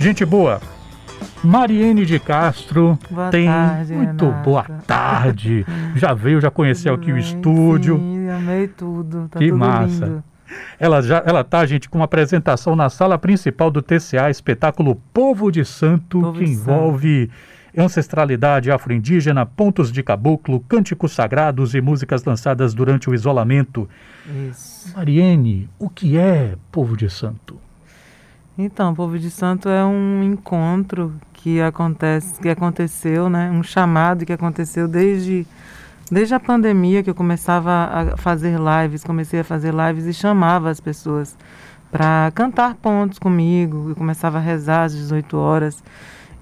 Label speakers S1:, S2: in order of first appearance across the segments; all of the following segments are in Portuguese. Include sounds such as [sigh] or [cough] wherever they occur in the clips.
S1: Gente boa, Mariene de Castro
S2: boa
S1: tem
S2: tarde,
S1: muito
S2: Renata.
S1: boa tarde. Já veio, já conheceu aqui o estúdio.
S2: Sim, amei tudo. Tá
S1: Que
S2: tudo
S1: massa.
S2: lindo.
S1: Ela já, ela tá, gente, com uma apresentação na sala principal do TCA, espetáculo Povo de Santo,
S2: Povo
S1: que
S2: de
S1: envolve ancestralidade afro-indígena, pontos de caboclo, cânticos sagrados e músicas lançadas durante o isolamento.
S2: Isso.
S1: Mariene, o que é Povo de Santo?
S2: Então, Povo de Santo é um encontro que acontece, que aconteceu, né? Um chamado que aconteceu desde desde a pandemia que eu começava a fazer lives, comecei a fazer lives e chamava as pessoas para cantar pontos comigo. Eu começava a rezar às 18 horas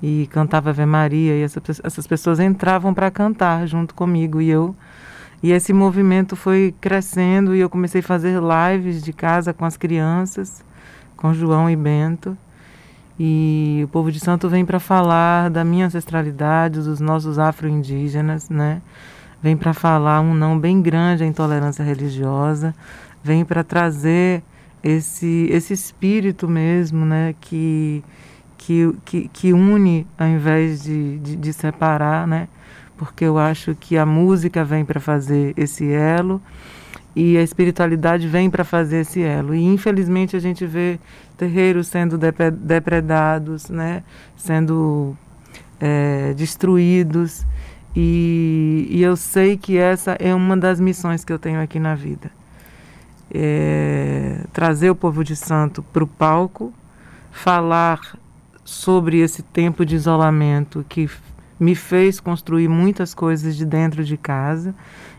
S2: e cantava Ave Maria e essa, essas pessoas entravam para cantar junto comigo e eu e esse movimento foi crescendo e eu comecei a fazer lives de casa com as crianças, com João e Bento. E o povo de Santo vem para falar da minha ancestralidade, dos nossos afro-indígenas, né? Vem para falar um não bem grande à intolerância religiosa, vem para trazer esse esse espírito mesmo, né, que que, que, une ao invés de, de, de separar, né? Porque eu acho que a música vem para fazer esse elo e a espiritualidade vem para fazer esse elo. E infelizmente a gente vê terreiros sendo depre- depredados, né? Sendo é, destruídos. E, e eu sei que essa é uma das missões que eu tenho aqui na vida. É, trazer o povo de santo para o palco, falar sobre esse tempo de isolamento que me fez construir muitas coisas de dentro de casa,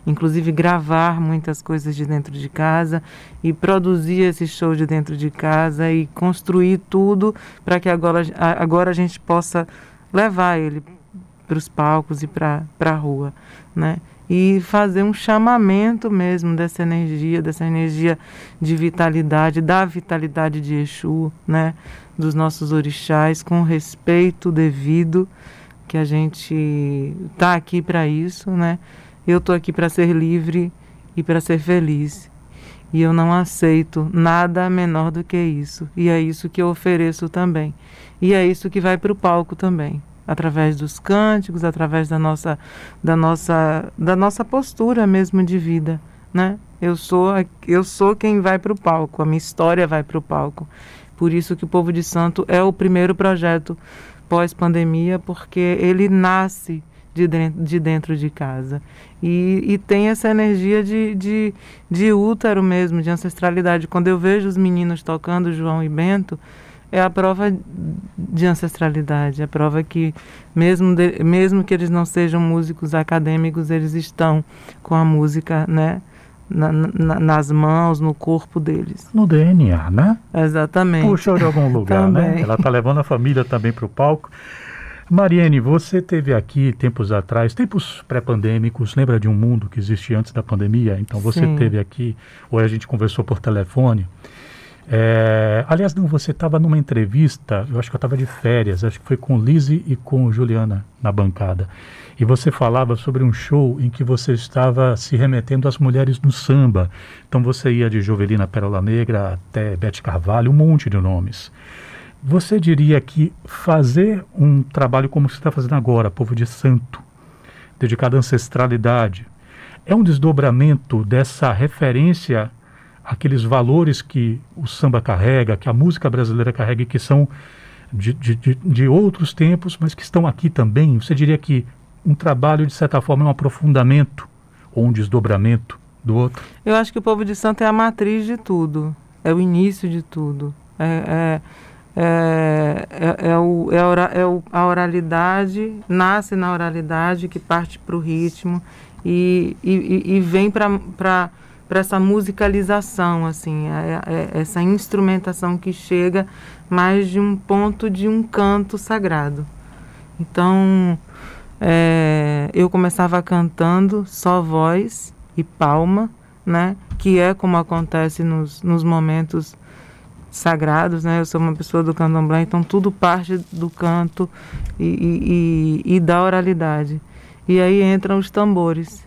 S2: inclusive gravar muitas coisas de dentro de casa e produzir esse show de dentro de casa e construir tudo para que agora, agora a gente possa levar ele para os palcos e para a rua, né? E fazer um chamamento mesmo dessa energia, dessa energia de vitalidade, da vitalidade de Exu, né? Dos nossos orixás, com respeito devido, que a gente tá aqui para isso, né? Eu tô aqui para ser livre e para ser feliz. E eu não aceito nada menor do que isso. E é isso que eu ofereço também. E é isso que vai para o palco também, através dos cânticos, através da nossa, da nossa, da nossa postura mesmo de vida, né? Eu sou, eu sou quem vai para o palco. A minha história vai para o palco. Por isso que o Povo de Santo é o primeiro projeto pós-pandemia, porque ele nasce de dentro de, dentro de casa. E, e tem essa energia de, de, de útero mesmo, de ancestralidade. Quando eu vejo os meninos tocando João e Bento, é a prova de ancestralidade, é a prova que mesmo, de, mesmo que eles não sejam músicos acadêmicos, eles estão com a música, né, na, na, nas mãos, no corpo deles.
S1: No DNA, né?
S2: Exatamente.
S1: Puxa de algum lugar, né? Ela tá levando a família também para o palco. Mariene, você teve aqui tempos atrás, tempos pré-pandêmicos, lembra de um mundo que existia antes da pandemia? Então você
S2: Sim.
S1: teve aqui, ou a gente conversou por telefone. É, aliás, não, você estava numa entrevista, eu acho que eu estava de férias, acho que foi com Lise e com Juliana na bancada. E você falava sobre um show em que você estava se remetendo às mulheres do samba. Então você ia de Jovelina Pérola Negra até Bete Carvalho, um monte de nomes. Você diria que fazer um trabalho como você está fazendo agora, Povo de Santo, dedicado à ancestralidade, é um desdobramento dessa referência àqueles valores que o samba carrega, que a música brasileira carrega e que são de, de, de outros tempos, mas que estão aqui também? Você diria que um trabalho, de certa forma, um aprofundamento ou um desdobramento do outro?
S2: Eu acho que o povo de santo é a matriz de tudo, é o início de tudo. É, é, é, é, é, o, é, é o- a oralidade, nasce na oralidade, que parte para o ritmo e, e, e- e vem para essa musicalização, assim, é- é- essa instrumentação que chega mais de um ponto de um canto sagrado. Então, é, eu começava cantando só voz e palma, né? Que é como acontece nos, nos momentos sagrados, né? Eu sou uma pessoa do candomblé, então tudo parte do canto e, e, e, da oralidade. E aí entram os tambores.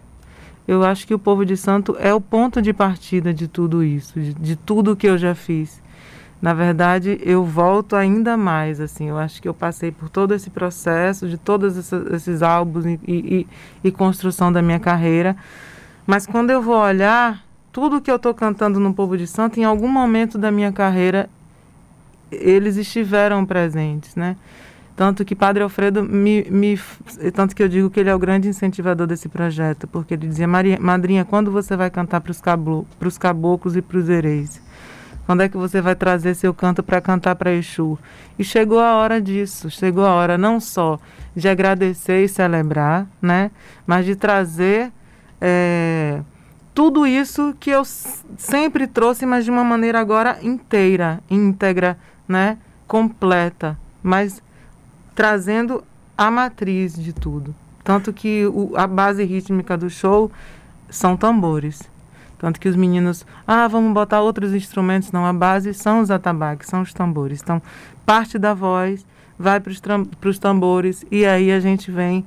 S2: Eu acho que o povo de santo é o ponto de partida de tudo isso, de, de tudo que eu já fiz. Na verdade, eu volto ainda mais, assim, eu acho que eu passei por todo esse processo de todos esses álbuns e, e, e construção da minha carreira, mas quando eu vou olhar, tudo que eu estou cantando no Povo de Santo, em algum momento da minha carreira, eles estiveram presentes, né? Tanto que Padre Alfredo me, me tanto que eu digo que ele é o grande incentivador desse projeto, porque ele dizia, madrinha, quando você vai cantar para os caboclos e para os hereis? Quando é que você vai trazer seu canto para cantar para Exu? E chegou a hora disso, chegou a hora não só de agradecer e celebrar, né? Mas de trazer é, tudo isso que eu sempre trouxe, mas de uma maneira agora inteira, íntegra, né? Completa, mas trazendo a matriz de tudo. Tanto que o, a base rítmica do show são tambores. Tanto que os meninos, ah, vamos botar outros instrumentos. Não, a base são os atabaques, são os tambores. Então, parte da voz vai para os tambores e aí a gente vem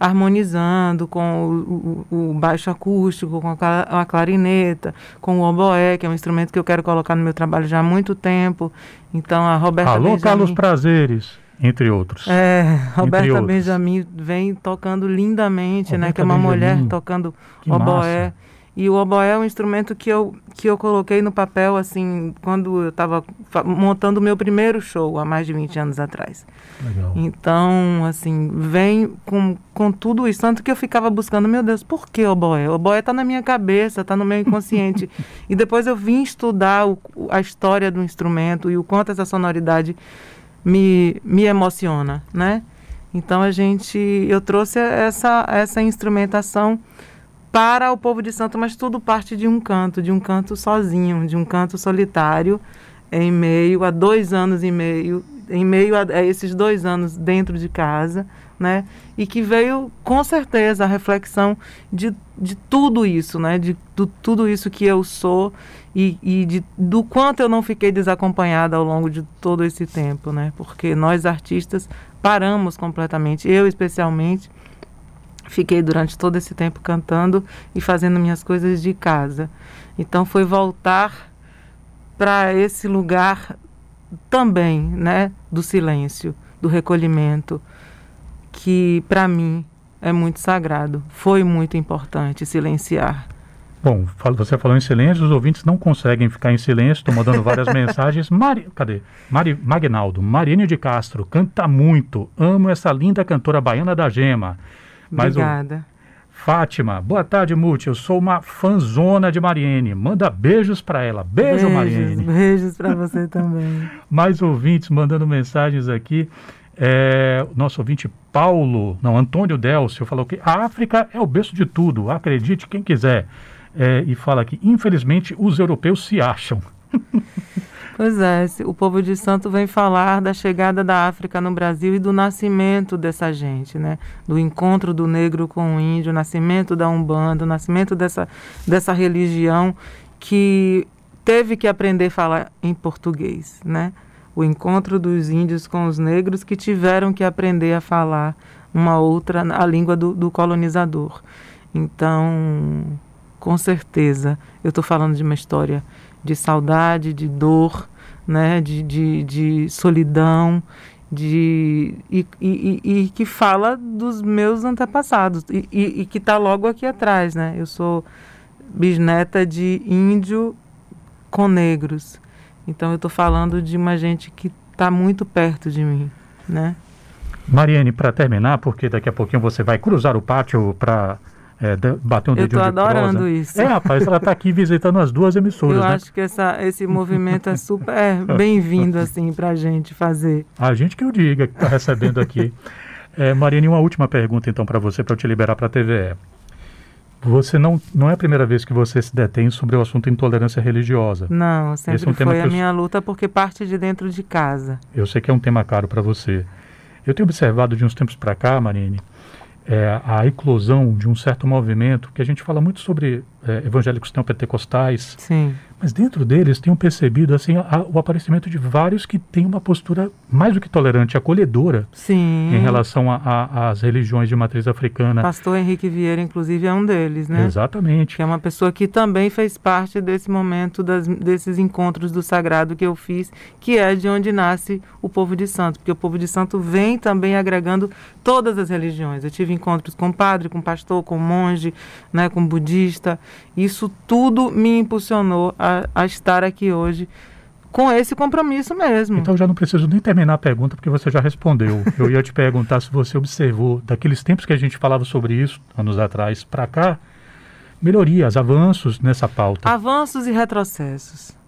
S2: harmonizando com o, o, o baixo acústico, com a, a, clarineta, com o oboé, que é um instrumento que eu quero colocar no meu trabalho já há muito tempo. Então, a Roberta
S1: Alô, Benjamin, Carlos Prazeres entre outros.
S2: É, Roberta outros. Benjamin vem tocando lindamente, Roberta né? Que é uma Benjamin. mulher tocando que oboé. Massa. E o oboé é um instrumento que eu, que eu coloquei no papel, assim, quando eu estava montando o meu primeiro show, há mais de 20 anos atrás. Legal. Então, assim, vem com, com tudo isso. Tanto que eu ficava buscando, meu Deus, por que oboé? O oboé está na minha cabeça, está no meu inconsciente. [laughs] e depois eu vim estudar o, a história do instrumento e o quanto essa sonoridade me, me emociona, né? Então a gente, eu trouxe essa, essa instrumentação para o povo de Santo, mas tudo parte de um canto, de um canto sozinho, de um canto solitário, em meio a dois anos e meio, em meio a, a esses dois anos dentro de casa, né? E que veio com certeza a reflexão de, de tudo isso, né? De, de tudo isso que eu sou e, e de, do quanto eu não fiquei desacompanhada ao longo de todo esse tempo, né? Porque nós artistas paramos completamente, eu especialmente Fiquei durante todo esse tempo cantando e fazendo minhas coisas de casa. Então foi voltar para esse lugar também, né, do silêncio, do recolhimento, que para mim é muito sagrado. Foi muito importante silenciar.
S1: Bom, você falou em silêncio, os ouvintes não conseguem ficar em silêncio, estão mandando várias [laughs] mensagens. Mari, cadê? Mari, Magnaldo, Marine de Castro, canta muito, amo essa linda cantora baiana da Gema.
S2: Mas Obrigada. O...
S1: Fátima, boa tarde, Multi. Eu sou uma fanzona de Mariene. Manda beijos para ela. Beijo, beijos, Mariene.
S2: Beijos para [laughs] você também.
S1: Mais ouvintes mandando mensagens aqui. É, nosso ouvinte Paulo, não, Antônio Delcio, falou que a África é o berço de tudo. Acredite quem quiser. É, e fala que, infelizmente, os europeus se acham. [laughs]
S2: Pois é, o povo de Santo vem falar da chegada da África no Brasil e do nascimento dessa gente, né? Do encontro do negro com o índio, o nascimento da Umbanda, o nascimento dessa, dessa religião que teve que aprender a falar em português, né? O encontro dos índios com os negros que tiveram que aprender a falar uma outra, a língua do, do colonizador. Então, com certeza, eu estou falando de uma história de saudade, de dor, né, de, de, de solidão, de e, e, e, que fala dos meus antepassados e, e, que está logo aqui atrás, né? Eu sou bisneta de índio com negros, então eu estou falando de uma gente que está muito perto de mim, né?
S1: Mariane, para terminar, porque daqui a pouquinho você vai cruzar o pátio para é, bater um dedinho
S2: Eu estou adorando isso.
S1: É, rapaz, ela está aqui visitando as duas emissoras.
S2: Eu
S1: né?
S2: acho que essa, esse movimento é super [laughs] bem-vindo, assim, para a gente fazer.
S1: A gente que eu diga, que está recebendo aqui. É, Mariane, uma última pergunta, então, para você, para eu te liberar para a TVE. Você não, não é a primeira vez que você se detém sobre o assunto intolerância religiosa.
S2: Não, sempre é um foi a eu... minha luta porque parte de dentro de casa.
S1: Eu sei que é um tema caro para você. Eu tenho observado de uns tempos para cá, Marine, é, a eclosão de um certo movimento que a gente fala muito sobre é, evangélicos neopentecostais.
S2: Sim.
S1: Mas dentro deles tenho percebido assim a, o aparecimento de vários que têm uma postura mais do que tolerante, acolhedora
S2: Sim.
S1: em relação às religiões de matriz africana.
S2: Pastor Henrique Vieira, inclusive, é um deles, né?
S1: Exatamente.
S2: Que é uma pessoa que também fez parte desse momento, das, desses encontros do sagrado que eu fiz, que é de onde nasce o povo de santo, porque o povo de santo vem também agregando todas as religiões. Eu tive encontros com padre, com pastor, com monge, né, com budista. Isso tudo me impulsionou a a, estar aqui hoje com esse compromisso mesmo.
S1: Então já não preciso nem terminar a pergunta porque você já respondeu. Eu ia te perguntar se você observou daqueles tempos que a gente falava sobre isso anos atrás para cá, melhorias, avanços nessa pauta.
S2: Avanços e retrocessos.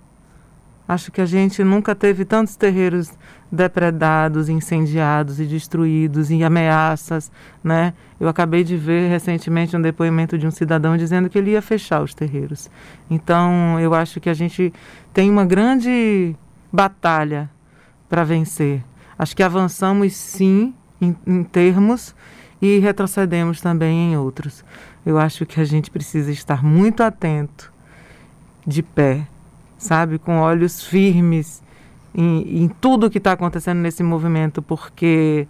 S2: Acho que a gente nunca teve tantos terreiros depredados, incendiados e destruídos e ameaças, né? Eu acabei de ver recentemente um depoimento de um cidadão dizendo que ele ia fechar os terreiros. Então, eu acho que a gente tem uma grande batalha para vencer. Acho que avançamos sim em, em termos e retrocedemos também em outros. Eu acho que a gente precisa estar muito atento, de pé, sabe, com olhos firmes em, em tudo que está acontecendo nesse movimento, porque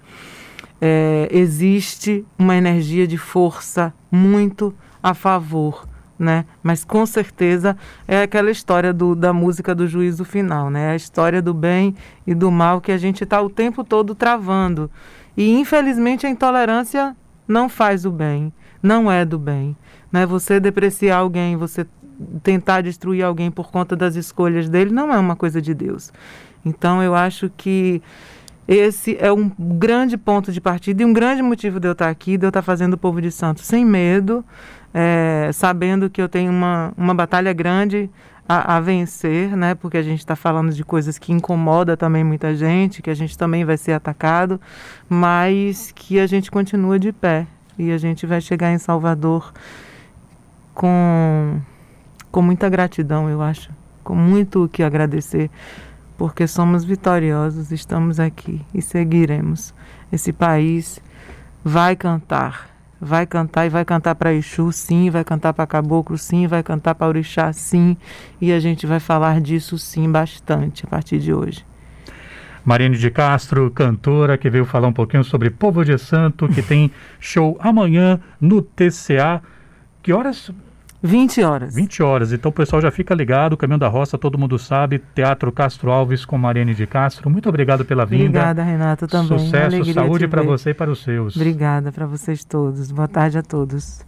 S2: é, existe uma energia de força muito a favor. Né? Mas com certeza é aquela história do, da música do juízo final, né? A história do bem e do mal que a gente está o tempo todo travando. E infelizmente a intolerância não faz o bem, não é do bem. Né? Você depreciar alguém, você tentar destruir alguém por conta das escolhas dele não é uma coisa de Deus. Então eu acho que esse é um grande ponto de partida e um grande motivo de eu estar aqui, de eu estar fazendo o povo de Santos sem medo, é, sabendo que eu tenho uma, uma batalha grande a, a vencer, né? Porque a gente está falando de coisas que incomoda também muita gente, que a gente também vai ser atacado, mas que a gente continua de pé e a gente vai chegar em Salvador com com muita gratidão, eu acho, com muito o que agradecer, porque somos vitoriosos, estamos aqui e seguiremos. Esse país vai cantar, vai cantar e vai cantar para Exu, sim, vai cantar para Caboclo, sim, vai cantar para Orixá, sim, e a gente vai falar disso, sim, bastante a partir de hoje.
S1: Marine de Castro, cantora, que veio falar um pouquinho sobre Povo de Santo, que tem show amanhã no TCA. Que horas
S2: 20 horas.
S1: 20 horas. Então o pessoal já fica ligado, Caminho da Roça, todo mundo sabe, Teatro Castro Alves com Mariane de Castro. Muito obrigado pela vinda.
S2: Obrigada, Renata, também.
S1: Sucesso, saúde para você e para os seus.
S2: Obrigada para vocês todos. Boa tarde a todos.